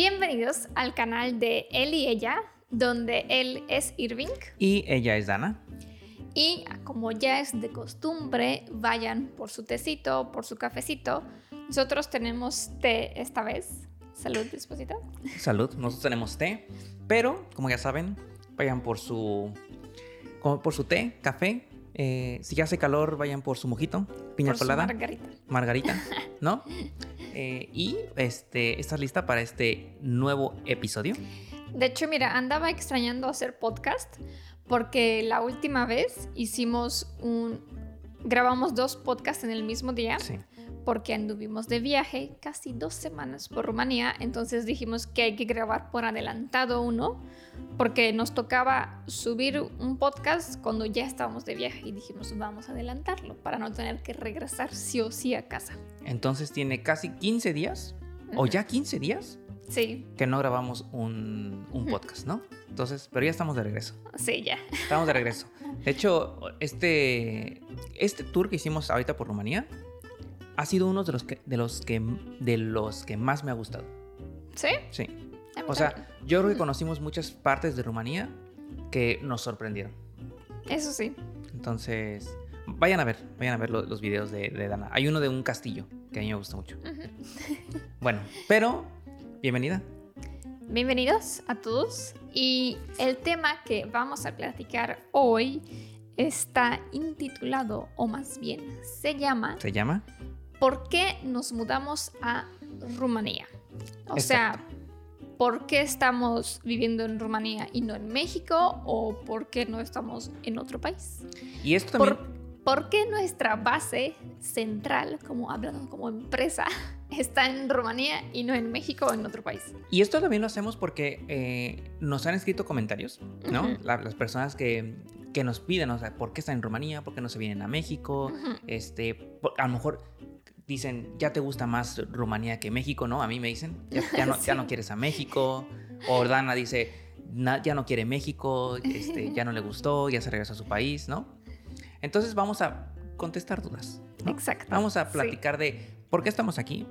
Bienvenidos al canal de Él y Ella, donde él es Irving Y ella es Dana. y como ya es de costumbre, vayan por su tecito, por su cafecito. Nosotros tenemos té esta vez. Salud, esposita. Salud, nosotros tenemos té, pero como ya saben, vayan por su por su té, café. eh, si ya hace calor, vayan por su mojito, piña por su colada, margarita. margarita, ¿no? Eh, y este, ¿estás lista para este nuevo episodio? De hecho, mira, andaba extrañando hacer podcast porque la última vez hicimos un... Grabamos dos podcasts en el mismo día Sí. Porque anduvimos de viaje casi dos semanas por Rumanía, entonces dijimos que hay que grabar por adelantado uno porque nos tocaba subir un podcast cuando ya estábamos de viaje y dijimos vamos a adelantarlo para no tener que regresar sí o sí a casa. Entonces tiene casi 15 días, o ya 15 días, Sí, que no grabamos un, un podcast, ¿no? Entonces, pero ya estamos de regreso. sí, ya. Estamos de regreso. De hecho, este, este tour que hicimos ahorita por Rumanía ha sido uno de los que, de los que, de los que más me ha gustado. ¿Sí? Sí. A mí O sea, yo creo que conocimos muchas partes de Rumanía que nos sorprendieron. Eso sí. Entonces, vayan a ver, vayan a ver lo- los videos de, de Dana. Hay uno de un castillo que a mí me gusta mucho. Bueno, pero, bienvenida. Bienvenidos a todos y el tema que vamos a platicar hoy está intitulado o más bien se llama Se llama. ¿Por qué nos mudamos a Rumanía? O sea, ¿por qué estamos viviendo en Rumanía y no en México? ¿O por qué no estamos en otro país? Y esto también. ¿Por, por qué nuestra base central, como hablando como empresa, está en Rumanía y no en México o en otro país? Y esto también lo hacemos porque eh, nos han escrito comentarios, ¿no? La- las personas que, que nos piden, o sea, ¿por qué están en Rumanía? ¿Por qué no se vienen a México? Este, por- a lo mejor dicen, ya te gusta más Rumanía que México, ¿no? A mí me dicen, ya, ya no, ya no quieres a México. O Dana dice, "Na- ya no quiere México, este, ya no le gustó, ya se regresó a su país, ¿no? Entonces vamos a contestar dudas. ¿no? Exacto. Vamos a sí. platicar de por qué estamos aquí,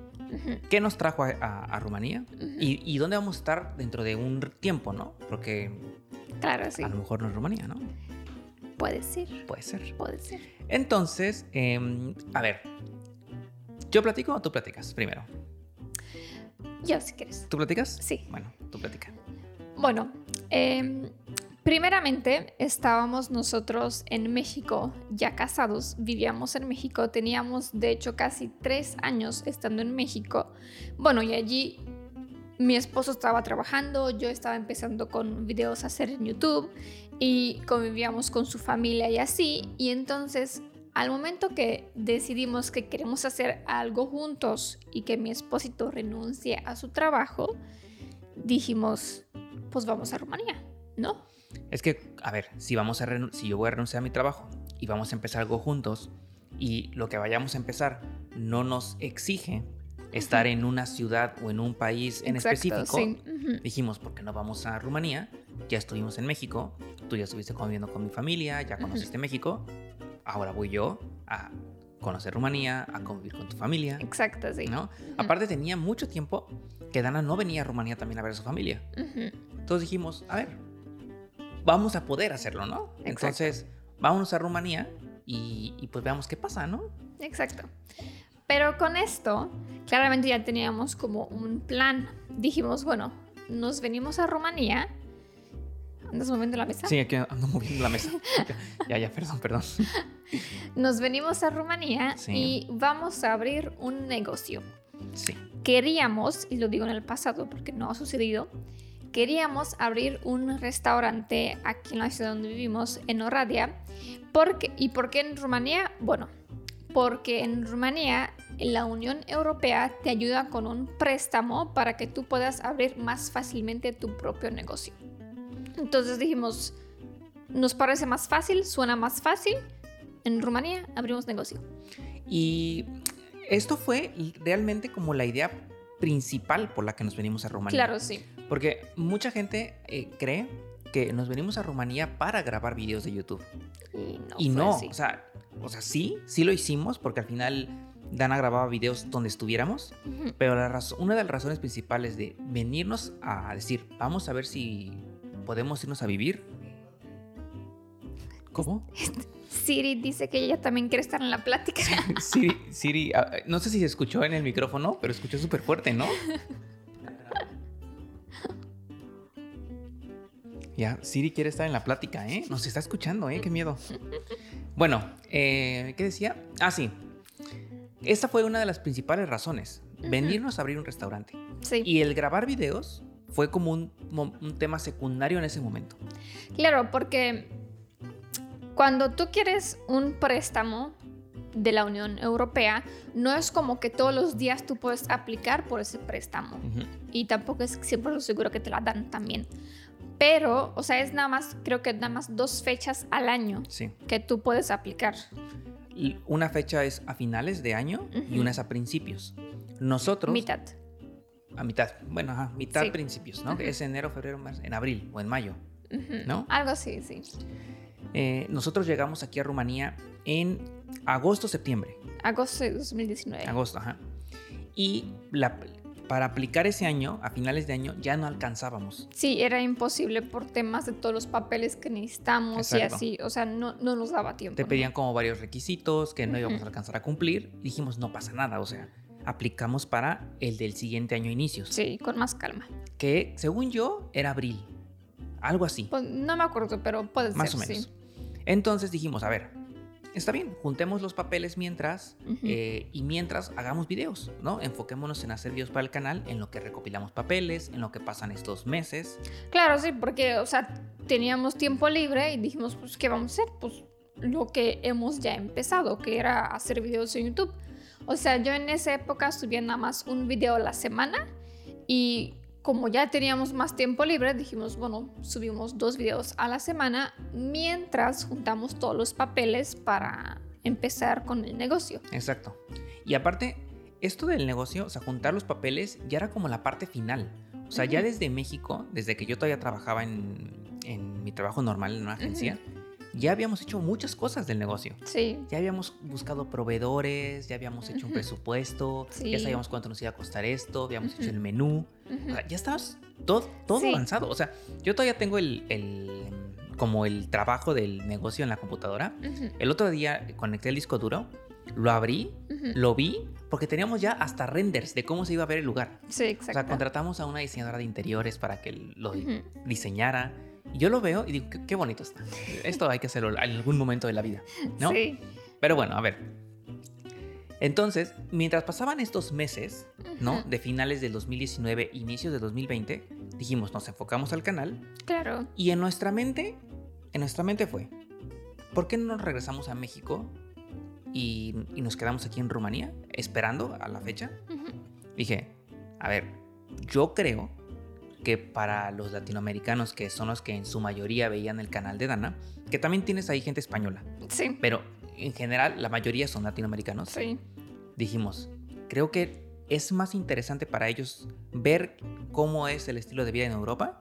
qué nos trajo a, a- a Rumanía y dónde vamos a estar dentro de un tiempo, ¿no? Porque Claro, sí. a lo mejor no es Rumanía, ¿no? Puede ser. Puede ser. Puede ser. Entonces, em, a ver, ¿yo platico o tú platicas primero? Yo, si quieres. ¿Tú platicas? Sí. Bueno, tú platicas. Bueno, em, primeramente estábamos nosotros en México, ya casados, vivíamos en México, teníamos de hecho casi tres años estando en México. Bueno, y allí mi esposo estaba trabajando, yo estaba empezando con videos a hacer en YouTube y convivíamos con su familia y así. Y entonces, al momento que decidimos que queremos hacer algo juntos y que mi esposito renuncie a su trabajo, dijimos, pues vamos a Rumanía, ¿no? Es que, a ver, si, vamos a si yo voy a renunciar a mi trabajo y vamos a empezar algo juntos y lo que vayamos a empezar no nos exige estar en una ciudad o en un país en Exacto, específico, sí. Ujú. dijimos, ¿por qué no vamos a Rumanía? Ya estuvimos en México, tú ya estuviste conviviendo con mi familia, ya conociste México, ahora voy yo a conocer Rumanía, a convivir con tu familia, Exacto, sí. ¿no? Aparte tenía mucho tiempo que Dana no venía a Rumanía también a ver a su familia. Entonces dijimos, a ver, vamos a poder hacerlo, ¿no? Exacto. Entonces, vámonos a Rumanía y, y pues veamos qué pasa, ¿no? Exacto. Pero con esto, claramente ya teníamos como un plan. Dijimos, bueno, nos venimos a Rumanía. ¿Andas moviendo la mesa? Sí, aquí ando moviendo la mesa. ya, ya, perdón, perdón. Nos venimos a Rumanía Sí. y vamos a abrir un negocio. Sí, Queríamos, y lo digo en el pasado porque no ha sucedido, queríamos abrir un restaurante aquí en la ciudad donde vivimos, en Oradea. Porque, ¿Y por qué en Rumanía? Bueno, porque en Rumanía la Unión Europea te ayuda con un préstamo para que tú puedas abrir más fácilmente tu propio negocio. Entonces dijimos, nos parece más fácil, suena más fácil. En Rumanía abrimos negocio. Y esto fue realmente como la idea principal por la que nos venimos a Rumanía. Claro, sí. Porque mucha gente eh, cree que nos venimos a Rumanía para grabar videos de YouTube. Y no. y no, o sea, o sea, sí, sí lo hicimos porque al final Dana grababa videos donde estuviéramos, pero la una de las razones principales de venirnos a decir, vamos a ver si podemos irnos a vivir. ¿Cómo? Siri dice que ella también quiere estar en la plática. Siri, Siri, ah, no sé si se escuchó en el micrófono, pero escuchó súper fuerte, ¿no? Ya, Siri quiere estar en la plática, ¿eh? Nos está escuchando, ¿eh? Qué miedo. Bueno, eh, ¿qué decía? Ah, sí. Esta fue una de las principales razones. Venirnos a abrir un restaurante. Sí. Y el grabar videos fue como un, tema secundario en ese momento. Claro, porque cuando tú quieres un préstamo de la Unión Europea, no es como que todos los días tú puedes aplicar por ese préstamo. Ujú. Y tampoco es siempre seguro que te la dan también. Pero, o sea, es nada más, creo que nada más dos fechas al año Sí. que tú puedes aplicar. Y Una fecha es a finales de año y Ujú. una es a principios. Nosotros... Mitad. A mitad, bueno, ajá, mitad Sí. principios, ¿no? Que Ajá. es enero, febrero, marzo, en abril o en mayo. ¿no? Algo así, sí. Eh, nosotros llegamos aquí a Rumanía en agosto, septiembre, Agosto de 2019. agosto, ajá. Y la- para aplicar ese año, a finales de año, ya no alcanzábamos. Sí, era imposible por temas de todos los papeles que necesitamos y así. O sea, no, no nos daba tiempo. Te ¿no? pedían como varios requisitos que no íbamos a alcanzar a cumplir. Y dijimos, no pasa nada, o sea, aplicamos para el del siguiente año inicios, Sí, con más calma. que según yo era abril, algo así. Pues, no me acuerdo, pero puede Más ser, o menos. sí. Entonces dijimos, a ver, está bien, juntemos los papeles mientras eh, y mientras hagamos videos, ¿no? Enfoquémonos en hacer videos para el canal, en lo que recopilamos papeles, en lo que pasan estos meses. Claro, sí, porque, o sea, teníamos tiempo libre y dijimos, pues, ¿qué vamos a hacer? Pues lo que hemos ya empezado, que era hacer videos en YouTube. O sea, yo en esa época subía nada más un video a la semana y como ya teníamos más tiempo libre, dijimos, bueno, subimos dos videos a la semana mientras juntamos todos los papeles para empezar con el negocio. Exacto. Y aparte, esto del negocio, o sea, juntar los papeles ya era como la parte final. O sea, ya desde México, desde que yo todavía trabajaba en, en mi trabajo normal en una agencia, ya habíamos hecho muchas cosas del negocio. Sí, Ya habíamos buscado proveedores, ya habíamos hecho un presupuesto, Sí. ya sabíamos cuánto nos iba a costar esto, habíamos hecho el menú. O sea, ya estabas todo, todo Sí. avanzado. O sea, yo todavía tengo el, el- como el trabajo del negocio en la computadora. El otro día conecté el disco duro, lo abrí, lo vi, porque teníamos ya hasta renders de cómo se iba a ver el lugar. Sí, O exacto. sea, contratamos a una diseñadora de interiores para que lo diseñara. Yo lo veo y digo, qué, qué bonito está. Esto hay que hacerlo en algún momento de la vida, ¿no? Sí. Pero bueno, a ver. Entonces, mientras pasaban estos meses, ¿no? De finales del 2019, inicios de 2020, dijimos, nos enfocamos al canal Claro. y en nuestra mente, en nuestra mente fue, ¿por qué no nos regresamos a México y, y nos quedamos aquí en Rumanía esperando a la fecha? Dije, a ver, yo creo que para los latinoamericanos, que son los que en su mayoría veían el canal de Dana, que también tienes ahí gente española, Sí. pero en general la mayoría son latinoamericanos, Sí. dijimos, creo que es más interesante para ellos ver cómo es el estilo de vida en Europa.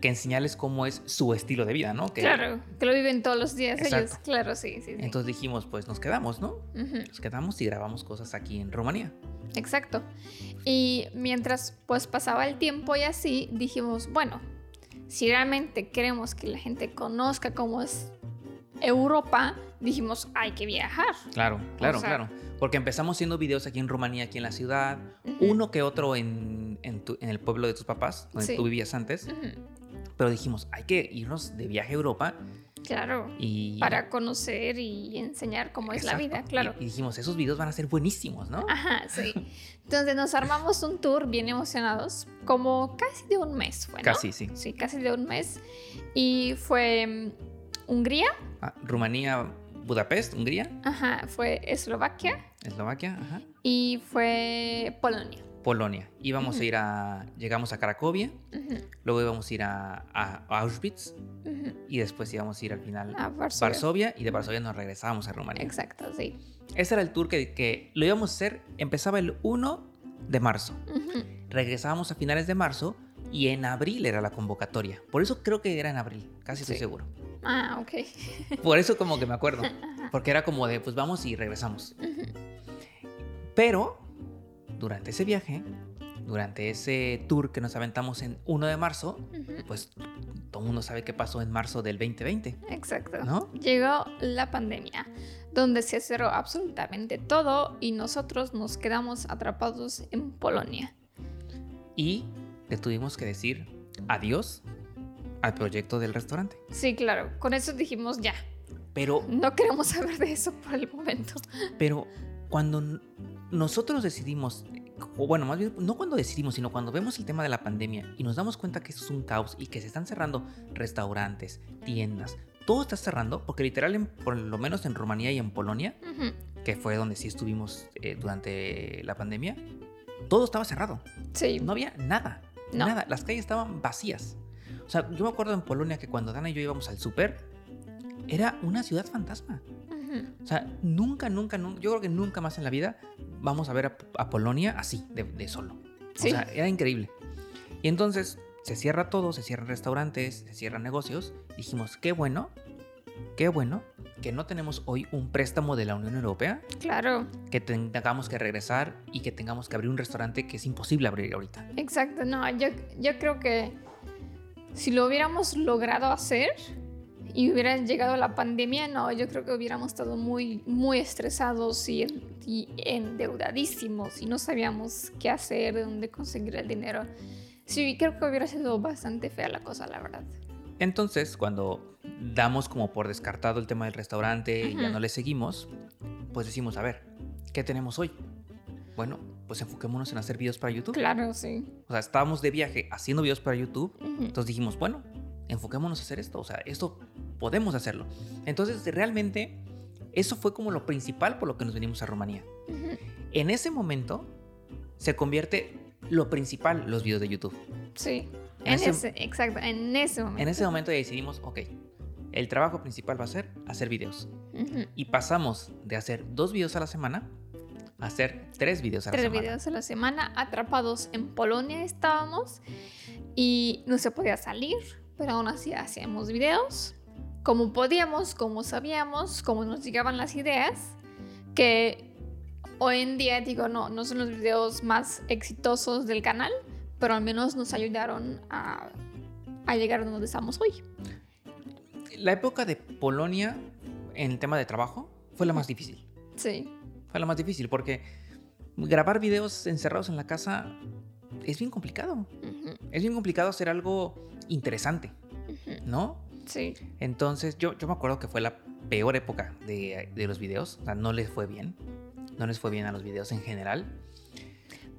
Que enseñarles cómo es su estilo de vida, ¿no? Que- Claro, que lo viven todos los días ellos. Claro, sí, sí, sí. Entonces dijimos, pues nos quedamos, ¿no? Nos quedamos y grabamos cosas aquí en Rumanía. Exacto. Y mientras pues pasaba el tiempo y así, dijimos, bueno, si realmente queremos que la gente conozca cómo es Europa, dijimos, hay que viajar. Claro, claro, sea- claro. Porque empezamos haciendo videos aquí en Rumanía, aquí en la ciudad, uno que otro en, en, tu- en el pueblo de tus papás, donde Sí. tú vivías antes. ujú, Pero dijimos, hay que irnos de viaje a Europa Claro. y... Para conocer y enseñar cómo es la vida, claro. Y, y dijimos, esos videos van a ser buenísimos, ¿no? Ajá, sí. Entonces nos armamos un tour bien emocionados, como casi de un mes fue, ¿no? Casi, sí. Sí, casi de un mes. Y fue mm, Hungría, Ah, Rumanía, Budapest, Hungría, ajá, fue Eslovaquia Eslovaquia, ajá. y fue Polonia. Polonia. Íbamos a Ujú. ir a... Llegamos a Cracovia, Ujú, luego íbamos a ir a, a Auschwitz ujú. y después íbamos a ir al final A a Varsovia. Varsovia y de Varsovia nos regresábamos a Rumanía. Exacto, sí. Ese era el tour que, que lo íbamos a hacer, empezaba el 1 de marzo. Regresábamos a finales de marzo y en abril era la convocatoria. Por eso creo que era en abril, casi estoy Sí. seguro. Ah, ok. Por eso como que me acuerdo. Porque era como de, pues vamos y regresamos. Pero durante ese viaje, durante ese tour que nos aventamos en 1 de marzo, pues todo el mundo sabe qué pasó en marzo del 2020, Exacto. ¿no? Llegó la pandemia, donde se cerró absolutamente todo y nosotros nos quedamos atrapados en Polonia. Y le tuvimos que decir adiós al proyecto del restaurante. Sí, claro, con eso dijimos ya, Pero, no queremos saber de eso por el momento. pero cuando nosotros decidimos, o bueno, más bien, no cuando decidimos, sino cuando vemos el tema de la pandemia y nos damos cuenta que esto es un caos y que se están cerrando restaurantes, tiendas, todo está cerrando, porque literal, en- por lo menos en Rumanía y en Polonia, Ujú. que fue donde sí estuvimos eh, durante la pandemia, todo estaba cerrado. Sí, No había nada. No. Nada. Las calles estaban vacías. O sea, yo me acuerdo en Polonia que cuando Dana y yo íbamos al súper, era una ciudad fantasma. O sea, nunca, nunca, nunca, yo creo que nunca más en la vida vamos a ver a, a Polonia así, de, de solo. Sí. O sea, era increíble. Y entonces se cierra todo, se cierran restaurantes, se cierran negocios. Dijimos, qué bueno, qué bueno que no tenemos hoy un préstamo de la Unión Europea, claro, que tengamos que regresar y que tengamos que abrir un restaurante que es imposible abrir ahorita. exacto. No, yo, yo creo que si lo hubiéramos logrado hacer y hubiera llegado la pandemia, no, yo creo que hubiéramos estado muy, muy estresados y, y endeudadísimos y no sabíamos qué hacer, de dónde conseguir el dinero. Sí, creo que hubiera sido bastante fea la cosa, la verdad. Entonces, cuando damos como por descartado el tema del restaurante y ya no le seguimos, pues decimos, a ver, ¿qué tenemos hoy? Bueno, pues enfoquémonos en hacer videos para YouTube. Claro, sí. O sea, estábamos de viaje haciendo videos para YouTube, entonces dijimos, bueno, enfoquémonos a hacer esto, o sea, esto podemos hacerlo. Entonces, realmente, eso fue como lo principal por lo que nos venimos a Rumanía. Ujú. En ese momento, se convierte lo principal los videos de YouTube. Sí. En En ese- ese, exacto, en ese momento. En ese momento ya decidimos, ok, el trabajo principal va a ser hacer videos. Ujú. Y pasamos de hacer dos videos a la semana a hacer tres videos a la Tres semana. videos a la semana, atrapados en Polonia estábamos y no se podía salir, pero aún así hacíamos videos, como podíamos, como sabíamos, como nos llegaban las ideas, que hoy en día digo, no, no son los videos más exitosos del canal, pero al menos nos ayudaron a, a llegar a donde estamos hoy. La época de Polonia en el tema de trabajo fue la más difícil. Sí, Fue la más difícil porque grabar videos encerrados en la casa es bien complicado. Es bien complicado hacer algo interesante, ¿no? Sí, Entonces yo, yo me acuerdo que fue la peor época de, de los videos. O sea, no les fue bien. No les fue bien a los videos en general.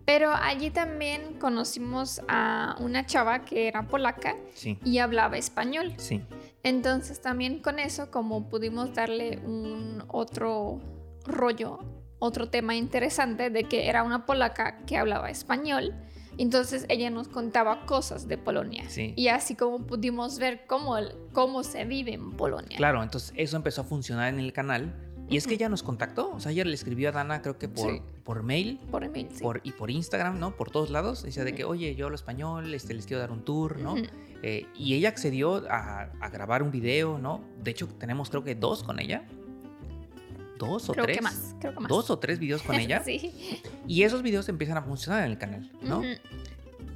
Pero allí también conocimos a una chava que era polaca Sí, y hablaba español. sí. Entonces también con eso, como pudimos darle un otro rollo, otro tema interesante de que era una polaca que hablaba español, entonces ella nos contaba cosas de Polonia. Sí. Y así como pudimos ver cómo, cómo se vive en Polonia. Claro, entonces eso empezó a funcionar en el canal. Y es que ella nos contactó. O sea, ella le escribió a Dana, creo que por, Sí. por mail Por email, sí. por, y por Instagram, ¿no? Por todos lados. Decía de que, oye, yo hablo español, este, les quiero dar un tour, ¿no? Eh, y ella accedió a, a grabar un video, ¿no? De hecho, tenemos creo que dos con ella. ¿Dos o Creo tres? que más, creo que más. Dos o tres videos con ella. sí. Y esos videos empiezan a funcionar en el canal, ¿no? Ujú.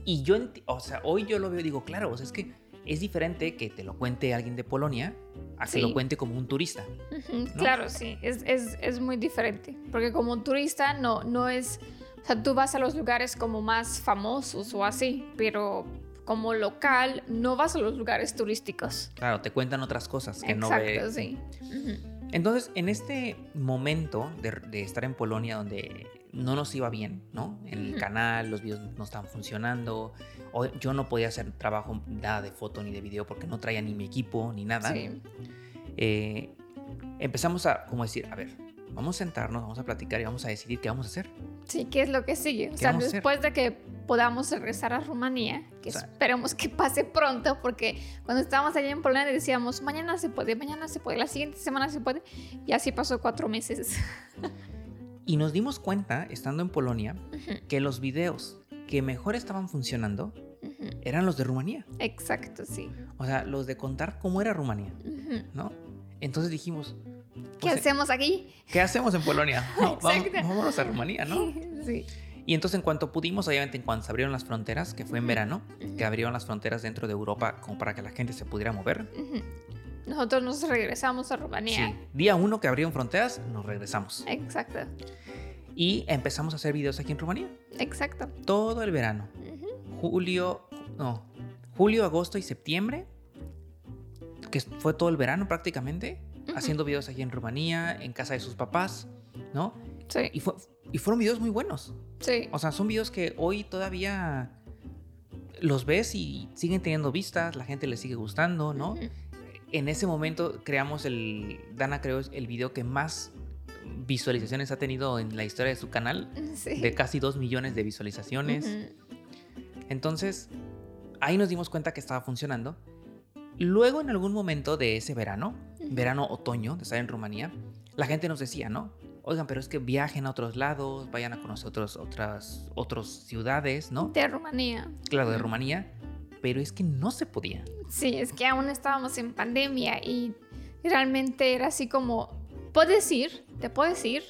Y yo, o sea, hoy yo lo veo y digo, claro, o sea, es que es diferente que te lo cuente alguien de Polonia a que Sí. lo cuente como un turista. Ujú, Claro, sí, es, es, es muy diferente. Porque como turista no, no es. O sea, tú vas a los lugares como más famosos o así, pero como local no vas a los lugares turísticos. Claro, te cuentan otras cosas que no Exacto, ve. sí. Ujú, Entonces, en este momento de, de estar en Polonia donde no nos iba bien, ¿no? En el canal, los videos no estaban funcionando, o yo no podía hacer trabajo nada de foto ni de video porque no traía ni mi equipo ni nada. Sí. eh, empezamos a, como decir, a ver, vamos a sentarnos, vamos a platicar y vamos a decidir qué vamos a hacer. Sí, ¿qué es lo que sigue? O ¿Qué sea, después de que podamos regresar a Rumanía, que O sea- esperemos que pase pronto, porque cuando estábamos allá en Polonia decíamos, mañana se puede, mañana se puede, la siguiente semana se puede, y así pasó cuatro meses. Y nos dimos cuenta, estando en Polonia, Ujú, que los videos que mejor estaban funcionando ujú. eran los de Rumanía. Exacto, sí. O sea, los de contar cómo era Rumanía, Ujú. ¿no? Entonces dijimos, ¿Qué pues, hacemos aquí? ¿qué hacemos en Polonia? No, vamos, vámonos a Rumanía, ¿no? Sí. Y entonces en cuanto pudimos, obviamente en cuanto se abrieron las fronteras, que fue en verano, que abrieron las fronteras dentro de Europa como para que la gente se pudiera mover. Nosotros nos regresamos a Rumanía. Sí, día uno que abrieron fronteras, nos regresamos. Exacto, Y empezamos a hacer videos aquí en Rumanía. exacto. Todo el verano. Julio, no, julio, agosto y septiembre, que fue todo el verano prácticamente. Haciendo videos aquí en Rumanía, en casa de sus papás, ¿no? Sí, Y, fue- y fueron videos muy buenos. sí. O sea, son videos que hoy todavía los ves y siguen teniendo vistas, la gente les sigue gustando, ¿no? Ujú. En ese momento creamos el, Dana creó el video que más visualizaciones ha tenido en la historia de su canal, Sí. de casi 2 millones de visualizaciones. Entonces, ahí nos dimos cuenta que estaba funcionando. Luego, en algún momento de ese verano, Ujú. verano, otoño, de estar en Rumanía, la gente nos decía, ¿no? Oigan, pero es que viajen a otros lados, vayan a conocer otros, otras, otras ciudades, ¿no? De Rumanía. Claro, de. Rumanía, pero es que no se podía. Sí, es que aún estábamos en pandemia y realmente era así como, puedes ir, te puedes ir,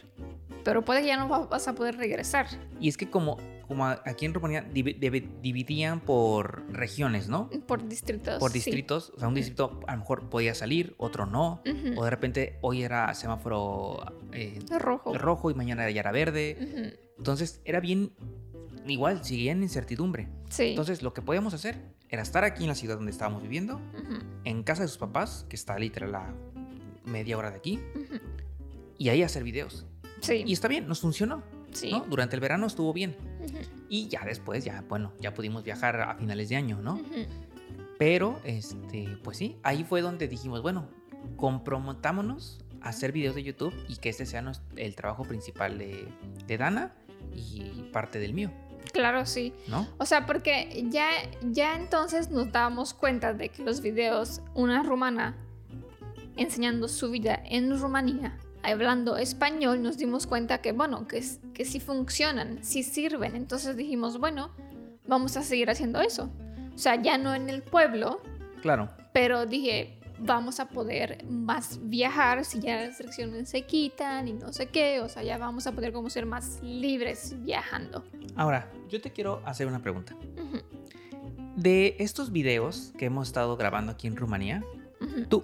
pero puede que ya no va- vas a poder regresar. Y es que como, como aquí en Rumanía divi- divi- dividían por regiones, ¿no? Por distritos. Por sí. distritos, o sea, un distrito a lo mejor podía salir, otro no, o de repente hoy era semáforo eh, Rojo. rojo y mañana ya era verde. Entonces era bien, igual, seguía en incertidumbre. Sí. Entonces lo que podíamos hacer era estar aquí en la ciudad donde estábamos viviendo, Ujú. en casa de sus papás, que está literal a media hora de aquí, y ahí hacer videos. Sí. Y está bien, nos funcionó. Sí. ¿no? Durante el verano estuvo bien. Y ya después, ya, bueno, ya pudimos viajar a finales de año, ¿no? Pero, este, pues sí, ahí fue donde dijimos, bueno, comprometámonos a hacer videos de YouTube y que este sea el trabajo principal de, de Dana y parte del mío, Claro, sí. ¿no? O sea, porque ya, ya entonces nos dábamos cuenta de que los videos, una rumana enseñando su vida en Rumanía, hablando español, nos dimos cuenta que, bueno, que, que sí funcionan, sí sirven. Entonces dijimos, bueno, vamos a seguir haciendo eso. O sea, ya no en el pueblo, Claro, pero dije, vamos a poder más viajar si ya las restricciones se quitan y no sé qué. O sea, ya vamos a poder como ser más libres viajando. ahora, yo te quiero hacer una pregunta. De estos videos que hemos estado grabando aquí en Rumanía. ¿tú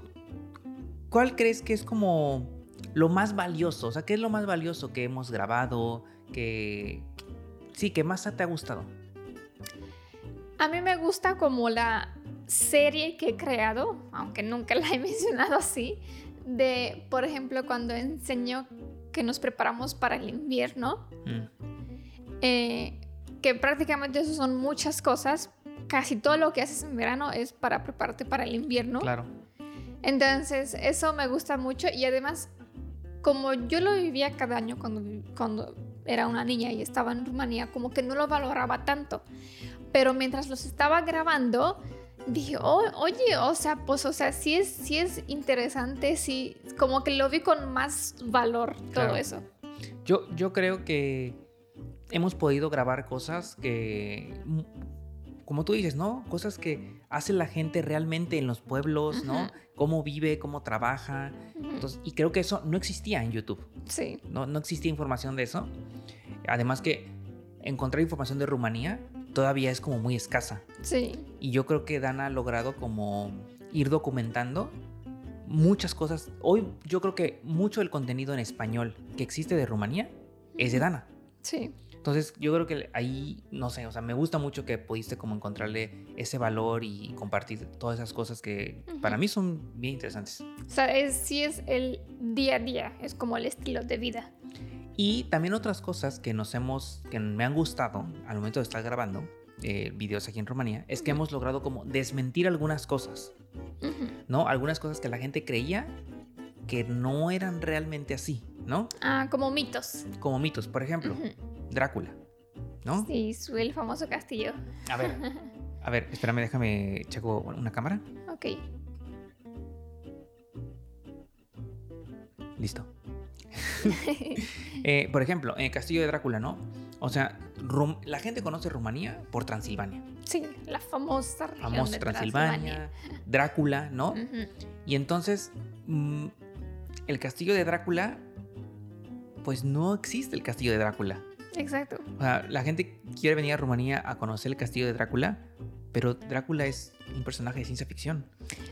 cuál crees que es como lo más valioso? O sea, ¿qué es lo más valioso que hemos grabado? Que sí, que más te ha gustado. A mí me gusta como la serie que he creado, aunque nunca la he mencionado así, de, por ejemplo, cuando enseño que nos preparamos para el invierno, Mm, eh, que prácticamente eso son muchas cosas. Casi todo lo que haces en verano es para prepararte para el invierno. Claro. Entonces, eso me gusta mucho y además, como yo lo vivía cada año cuando, cuando era una niña y estaba en Rumanía, como que no lo valoraba tanto. Pero mientras los estaba grabando, dije, "Oh, oye, o sea, pues, o sea, sí es, sí es interesante, sí, como que lo vi con más valor todo Claro. eso. Yo, yo creo que hemos podido grabar cosas que, mm, como tú dices, ¿no? Cosas que hace la gente realmente en los pueblos, ¿no? Cómo vive, cómo trabaja. Entonces, y creo que eso no existía en YouTube. Sí, No, no existía información de eso. Además que encontrar información de Rumanía todavía es como muy escasa. sí, Y yo creo que Dana ha logrado como ir documentando muchas cosas. Hoy yo creo que mucho del contenido en español que existe de Rumanía es de Dana. sí, Entonces yo creo que ahí, no sé, o sea, me gusta mucho que pudiste como encontrarle ese valor y compartir todas esas cosas que para Ujú. mí son bien interesantes. o sea, es, sí es el día a día, es como el estilo de vida. Y también otras cosas que nos hemos, que me han gustado al momento de estar grabando eh, videos aquí en Rumanía, es que Ujú. hemos logrado como desmentir algunas cosas, Ujú. ¿no? Algunas cosas que la gente creía que no eran realmente así, ¿no? Ah, como mitos. Como mitos, por ejemplo. Drácula, ¿no? Sí, su- el famoso castillo. A ver, a ver, espérame, déjame, checo una cámara. Ok. Listo. Eh, por ejemplo, en el castillo de Drácula, ¿no? O sea, Rum- la gente conoce Rumanía por Transilvania. sí, la famosa región Famosa de Transilvania, Drácula, ¿no? Y entonces, mm, el castillo de Drácula, pues no existe el castillo de Drácula. Exacto. O sea, la gente quiere venir a Rumanía a conocer el castillo de Drácula, pero Drácula es un personaje de ciencia ficción.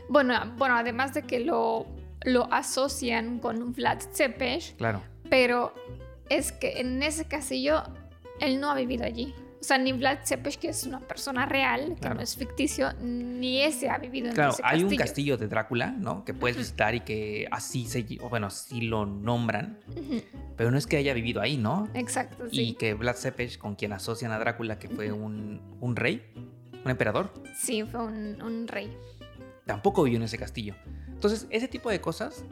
Bueno, bueno además de que lo, lo asocian con Vlad Tepes, Claro. pero es que en ese castillo él no ha vivido allí. O sea, ni Vlad Tepes, que es una persona real, que Claro. no es ficticio, ni ese ha vivido en Claro, ese hay castillo. un castillo de Drácula, ¿no? Que puedes visitar y que así se, bueno, así lo nombran, Ujú, pero no es que haya vivido ahí, ¿no? Exacto, Y sí. que Vlad Tepes, con quien asocian a Drácula, que fue un, un rey, un emperador, Sí, fue un, un rey. tampoco vivió en ese castillo. Entonces, ese tipo de cosas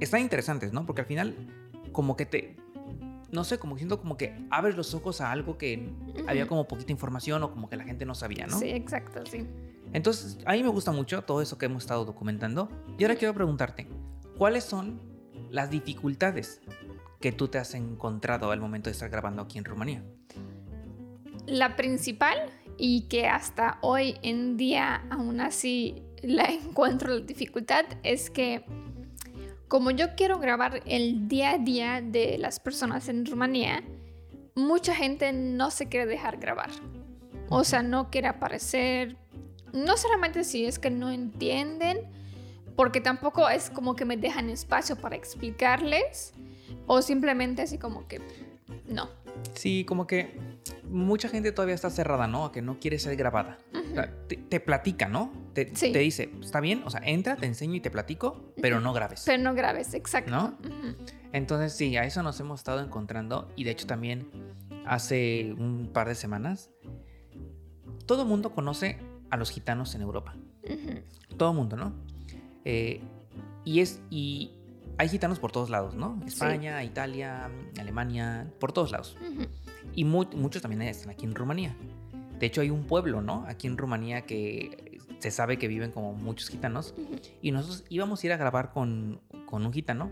están interesantes, ¿no? Porque al final, como que te, no sé, como siento como que abres los ojos a algo que había como poquita información o como que la gente no sabía, ¿no? Sí, exacto, sí. Entonces, a mí me gusta mucho todo eso que hemos estado documentando. Y ahora quiero preguntarte, ¿cuáles son las dificultades que tú te has encontrado al momento de estar grabando aquí en Rumanía? La principal y que hasta hoy en día aún así la encuentro la dificultad es que como yo quiero grabar el día a día de las personas en Rumanía, mucha gente no se quiere dejar grabar. O sea, no quiere aparecer. No solamente si es que no entienden, porque tampoco es como que me dejan espacio para explicarles, o simplemente así como que no. Sí, como que mucha gente todavía está cerrada, ¿no? Que no quiere ser grabada. O sea, te, te platica, ¿no? Te, Sí. te dice, está bien, o sea, entra, te enseño y te platico, pero no grabes. Pero no grabes, exacto. ¿No? Entonces, sí, a eso nos hemos estado encontrando. Y de hecho, también hace un par de semanas, todo el mundo conoce a los gitanos en Europa. Todo el mundo, ¿no? Eh, y es. Y hay gitanos por todos lados, ¿no? Sí. España, Italia, Alemania, por todos lados. Ujú. Y mu- muchos también están aquí en Rumanía. De hecho, hay un pueblo, ¿no? Aquí en Rumanía que se sabe que viven como muchos gitanos. Ujú. Y nosotros íbamos a ir a grabar con, con un gitano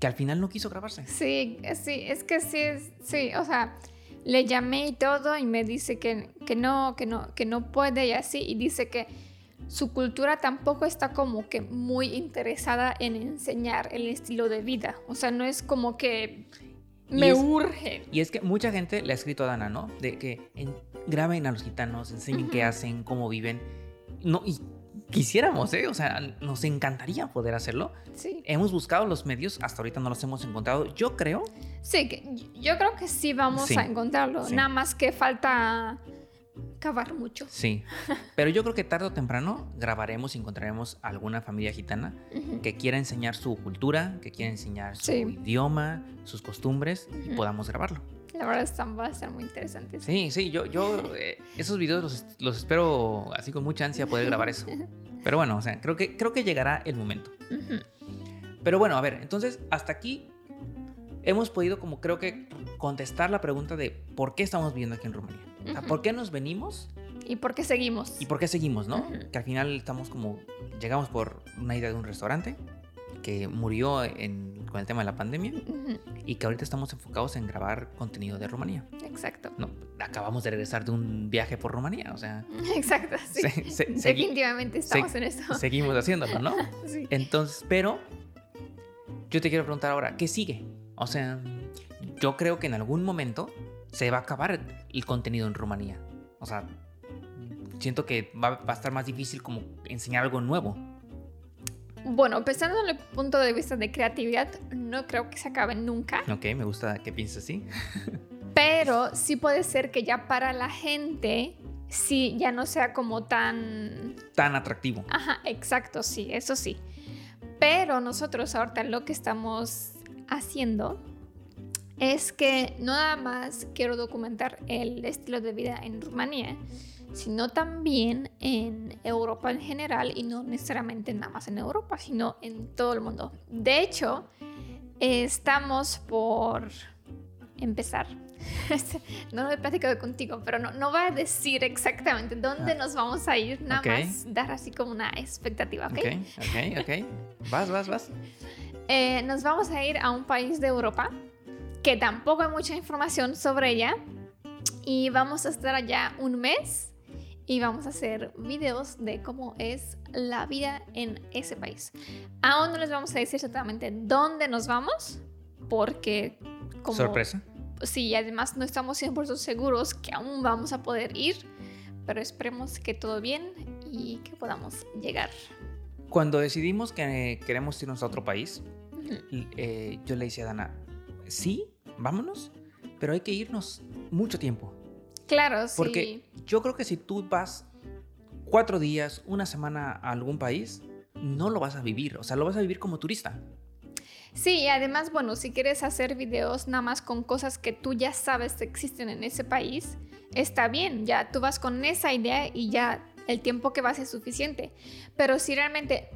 que al final no quiso grabarse. Sí, sí, es que sí, es- sí, o sea, le llamé y todo y me dice que, que no, que no, que no puede y así, y dice que su cultura tampoco está como que muy interesada en enseñar el estilo de vida, o sea, no es como que Y me es- urge. Y es que mucha gente le ha escrito a Dana, ¿no? De que en- graben a los gitanos, enseñen qué Ujú. hacen, cómo viven. No, y quisiéramos, ¿eh? O sea, nos encantaría poder hacerlo. Sí, Hemos buscado los medios, hasta ahorita no los hemos encontrado. Yo creo, sí, que yo creo que sí vamos Sí, a encontrarlo, sí. nada más que falta cavar mucho. sí. Pero yo creo que tarde o temprano grabaremos y encontraremos alguna familia gitana que quiera enseñar su cultura, que quiera enseñar su Sí. idioma, sus costumbres y podamos grabarlo. La verdad están, va a ser muy interesante. Sí, sí, yo, yo eh, esos videos los, los espero así con mucha ansia poder grabar eso. Pero bueno, o sea, creo que, creo que llegará el momento. Pero bueno, a ver, entonces hasta aquí hemos podido como creo que contestar la pregunta de por qué estamos viviendo aquí en Rumanía. ¿Por qué nos venimos ¿Y por qué seguimos? y por qué seguimos, no? Que al final estamos como, llegamos por una idea de un restaurante que murió en- con el tema de la pandemia y que ahorita estamos enfocados en grabar contenido de Rumanía. Exacto. No, acabamos de regresar de un viaje por Rumanía, o sea, Exacto, sí. se- se- segui- Definitivamente estamos en eso. seguimos haciéndolo, ¿no? Sí. Entonces, pero yo te quiero preguntar ahora, ¿qué sigue? O sea, yo creo que en algún momento se va a acabar el contenido en Rumanía. O sea, siento que va, va a estar más difícil como enseñar algo nuevo. Bueno, pensando en el punto de vista de creatividad, no creo que se acabe nunca, Ok, me gusta que pienses así. pero sí puede ser que ya para la gente, sí, ya no sea como tan... Tan atractivo. Ajá, exacto, sí, eso sí. Pero nosotros ahorita lo que estamos haciendo es que no nada más quiero documentar el estilo de vida en Rumanía, sino también en Europa en general y no necesariamente nada más en Europa, sino en todo el mundo. De hecho, eh, estamos por empezar. no lo he platicado contigo, pero no, no va a decir exactamente dónde Ah. nos vamos a ir, nada Ok. más dar así como una expectativa, ¿ok? Ok, ok, ok. Vas, vas, vas. Eh, nos vamos a ir a un país de Europa que tampoco hay mucha información sobre ella y vamos a estar allá un mes y vamos a hacer videos de cómo es la vida en ese país. Aún no les vamos a decir exactamente dónde nos vamos, porque como... Sorpresa. Sí, además no estamos 100% seguros que aún vamos a poder ir, pero esperemos que todo bien y que podamos llegar. Cuando decidimos que queremos irnos a otro país, eh, yo le dije a Dana, sí, vámonos, pero hay que irnos mucho tiempo. Claro, sí. Porque yo creo que si tú vas cuatro días, una semana a algún país, no lo vas a vivir, o sea, lo vas a vivir como turista. Sí, y además, bueno, si quieres hacer videos nada más con cosas que tú ya sabes que existen en ese país, está bien, ya tú vas con esa idea y ya el tiempo que vas es suficiente. Pero si realmente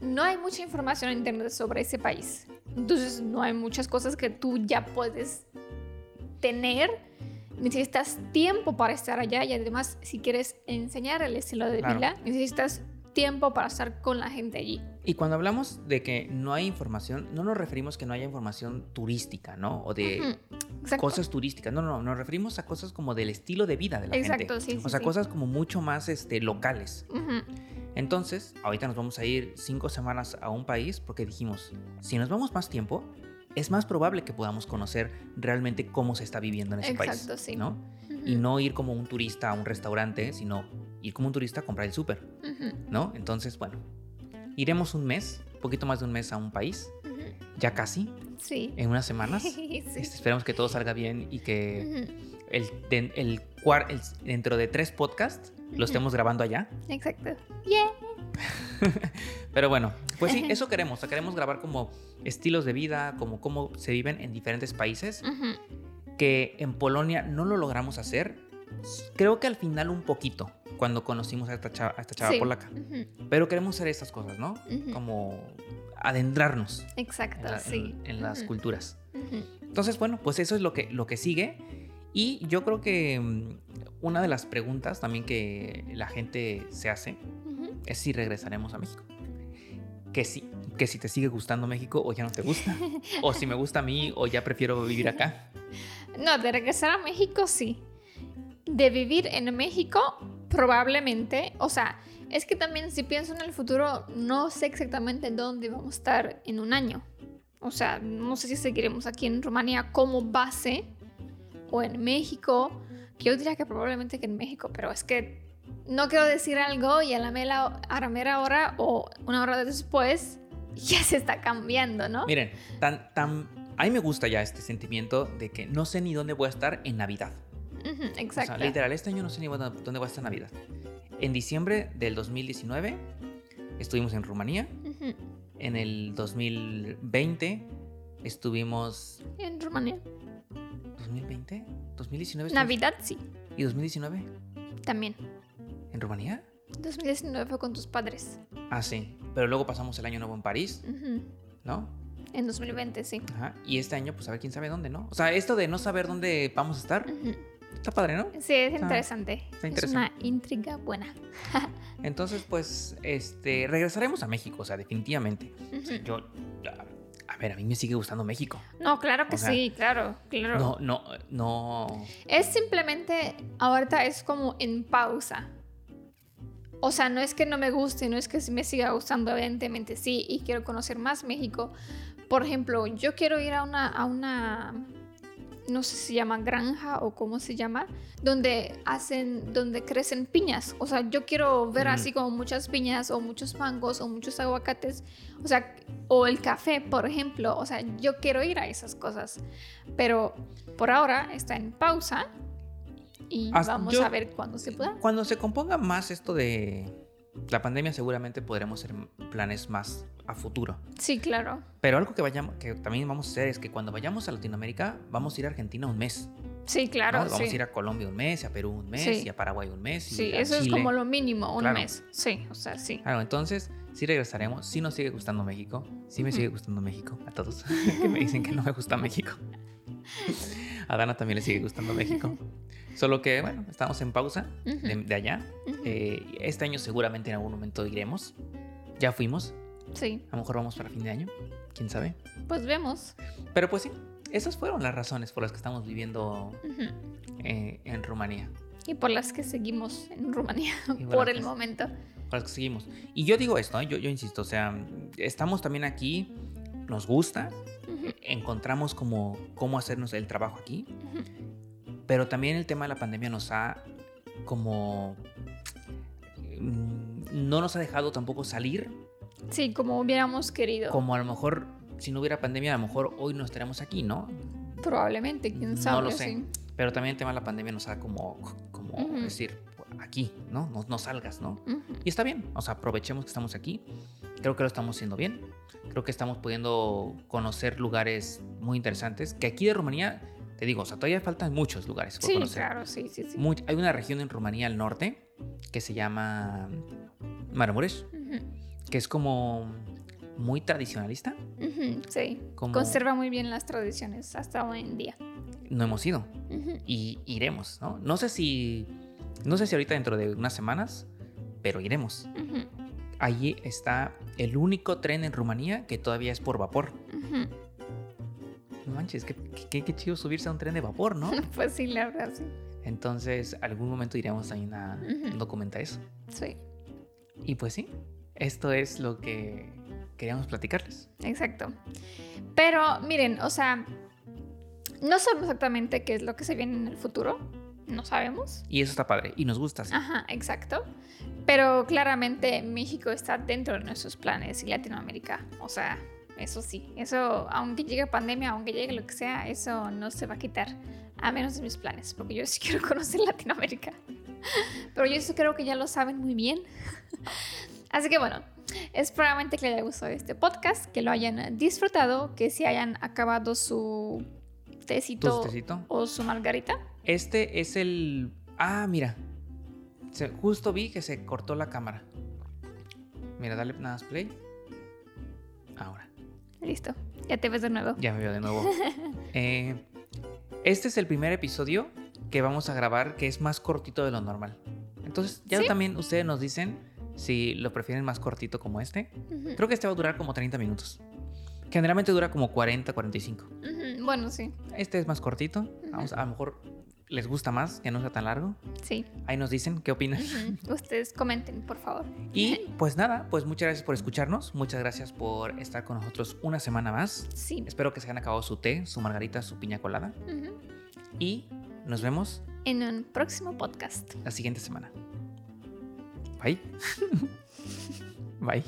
no hay mucha información en internet sobre ese país, entonces no hay muchas cosas que tú ya puedes tener, necesitas tiempo para estar allá y además si quieres enseñar el estilo de vida, necesitas tiempo para estar con la gente allí. Y cuando hablamos de que no hay información, no nos referimos que no haya información turística, ¿no? O de cosas turísticas. No, no, nos referimos a cosas como del estilo de vida de la gente. Exacto, sí. O sea, cosas como mucho más este, locales. Entonces, ahorita nos vamos a ir cinco semanas a un país porque dijimos, si nos vamos más tiempo, es más probable que podamos conocer realmente cómo se está viviendo en ese país. Sí. ¿no? Y no ir como un turista a un restaurante, sino ir como un turista a comprar el súper. ¿No? Entonces, bueno, iremos un mes, un poquito más de un mes a un país. Ya casi. Sí. En unas semanas. sí. Este, esperemos que todo salga bien y que el, el, dentro de tres podcasts lo estemos grabando allá. Exacto. Yeah. Pero bueno, pues sí, eso queremos. queremos grabar como estilos de vida, como cómo se viven en diferentes países. Que en Polonia no lo logramos hacer. Creo que al final un poquito, cuando conocimos a esta chava, a esta chava polaca. Pero queremos hacer estas cosas, ¿no? Como adentrarnos. Exacto, en sí. En, las culturas. Entonces, bueno, pues eso es lo que, lo que sigue. Y yo creo que mm, una de las preguntas también que la gente se hace es si regresaremos a México. Que si, que si te sigue gustando México o ya no te gusta. o si me gusta a mí o ya prefiero vivir acá. No, de regresar a México sí. De vivir en México probablemente. O sea, es que también si pienso en el futuro, no sé exactamente dónde vamos a estar en un año. O sea, no sé si seguiremos aquí en Rumanía como base o en México. Yo diría que probablemente que en México, pero es que no quiero decir algo y a la, mera, a la mera hora o una hora después ya se está cambiando, ¿no? Miren, tan, tan, a mí me gusta ya este sentimiento de que no sé ni dónde voy a estar en Navidad. exacto. O sea, literal, este año no sé ni dónde voy a estar en Navidad. En diciembre del 2019 estuvimos en Rumanía. En el 2020 estuvimos... En Rumanía. ¿2020? ¿2019? Navidad, sí. ¿Y 2019? También. ¿En Rumanía? 2019 fue con tus padres. Ah, sí. Pero luego pasamos el año nuevo en París, ¿no? En 2020, sí. Ajá. Y este año, pues a ver quién sabe dónde, ¿no? O sea, esto de no saber dónde vamos a estar, está padre, ¿no? Sí, es interesante. Está interesante. Es una intriga buena. Entonces, pues, este, regresaremos a México, o sea, definitivamente. Yo, a ver, a mí me sigue gustando México. No, claro que sí, claro, claro. No, no, no. Es simplemente, ahorita es como en pausa. O sea, no es que no me guste, no es que me siga gustando, evidentemente sí, y quiero conocer más México. Por ejemplo, yo quiero ir a una, a una, no sé si se llama granja o cómo se llama, donde hacen, donde crecen piñas. O sea, yo quiero ver así como muchas piñas o muchos mangos o muchos aguacates. O sea, o el café, por ejemplo. O sea, yo quiero ir a esas cosas. Pero por ahora está en pausa y vamos a ver cuándo se pueda. Cuando se componga más esto de la pandemia, seguramente podremos hacer planes más a futuro. Sí, claro. Pero algo que, vayamos, que también vamos a hacer es que cuando vayamos a Latinoamérica, vamos a ir a Argentina un mes. Sí, claro. Vamos a ir a Colombia un mes, a Perú un mes, y a Paraguay un mes. sí, eso es como lo mínimo, un mes. Sí, o sea, sí. Claro, entonces sí regresaremos. Sí nos sigue gustando México. Sí me sigue gustando México. A todos que me dicen que no me gusta México. A Dana también le sigue gustando México. Solo que, bueno, estamos en pausa de, allá. Eh, este año seguramente en algún momento iremos. Ya fuimos. Sí. A lo mejor vamos para fin de año. ¿Quién sabe? Pues vemos. Pero pues sí, esas fueron las razones por las que estamos viviendo eh, en Rumanía. Y por las que seguimos en Rumanía por las el que- momento. Por las que seguimos. Y yo digo esto, ¿eh? yo, yo insisto, o sea, estamos también aquí, nos gusta, encontramos como cómo hacernos el trabajo aquí. Pero también el tema de la pandemia nos ha como... mm, No nos ha dejado tampoco salir, Sí, como hubiéramos querido. como a lo mejor, si no hubiera pandemia, a lo mejor hoy no estaríamos aquí, ¿no? Probablemente, quién No sabe. lo sé. sí. Pero también el tema de la pandemia nos ha como, como Ujú. decir, aquí, ¿no? ¿no? No salgas, ¿no? Ujú. Y está bien, o sea, aprovechemos que estamos aquí. Creo que lo estamos haciendo bien. Creo que estamos pudiendo conocer lugares muy interesantes. Que aquí de Rumanía, te digo, o sea, todavía faltan muchos lugares por Sí, conocer. claro, sí, sí, sí. Muy- hay una región en Rumanía al norte que se llama Maramuresh, Ujú, que es como muy tradicionalista. sí. Como Conserva muy bien las tradiciones hasta hoy en día. no hemos ido y iremos, ¿no? No sé si, no sé si ahorita dentro de unas semanas, pero iremos. Allí está el único tren en Rumanía que todavía es por vapor. Manches, qué, qué- qué chido subirse a un tren de vapor, ¿no? Pues sí, la verdad, sí. Entonces, algún momento iremos también a Ujú. documentar eso. Sí, Y pues sí, esto es lo que queríamos platicarles. exacto. Pero miren, o sea, no sabemos exactamente qué es lo que se viene en el futuro. No sabemos. Y eso está padre. Y nos gusta. sí. Ajá, exacto. Pero claramente México está dentro de nuestros planes y Latinoamérica. O sea, eso sí. Eso, aunque llegue pandemia, aunque llegue lo que sea, eso no se va a quitar. A menos de mis planes, porque yo sí quiero conocer Latinoamérica. Pero yo sí creo que ya lo saben muy bien. Así que bueno, es probablemente que les haya gustado este podcast, que lo hayan disfrutado, que si hayan acabado su tecito o su margarita. Este es el... Ah, mira. Se- justo vi que se cortó la cámara. Mira, dale nada más play. Ahora. Listo, ya te ves de nuevo. Ya me veo de nuevo. Eh, este es el primer episodio que vamos a grabar que es más cortito de lo normal. Entonces, ya Sí. también ustedes nos dicen si lo prefieren más cortito como este. Creo que este va a durar como 30 minutos. Generalmente dura como 40, 45. Ujú, Bueno, sí, Este es más cortito. Vamos, a lo mejor les gusta más, que no sea tan largo. sí. Ahí nos dicen qué opinan. Ujú. Ustedes comenten, por favor. Y pues nada, pues muchas gracias por escucharnos. Muchas gracias por estar con nosotros una semana más. Sí. Espero que se hayan acabado su té, su margarita, su piña colada. Y nos vemos En un próximo podcast. la siguiente semana. Bye. Bye.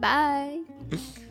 Bye.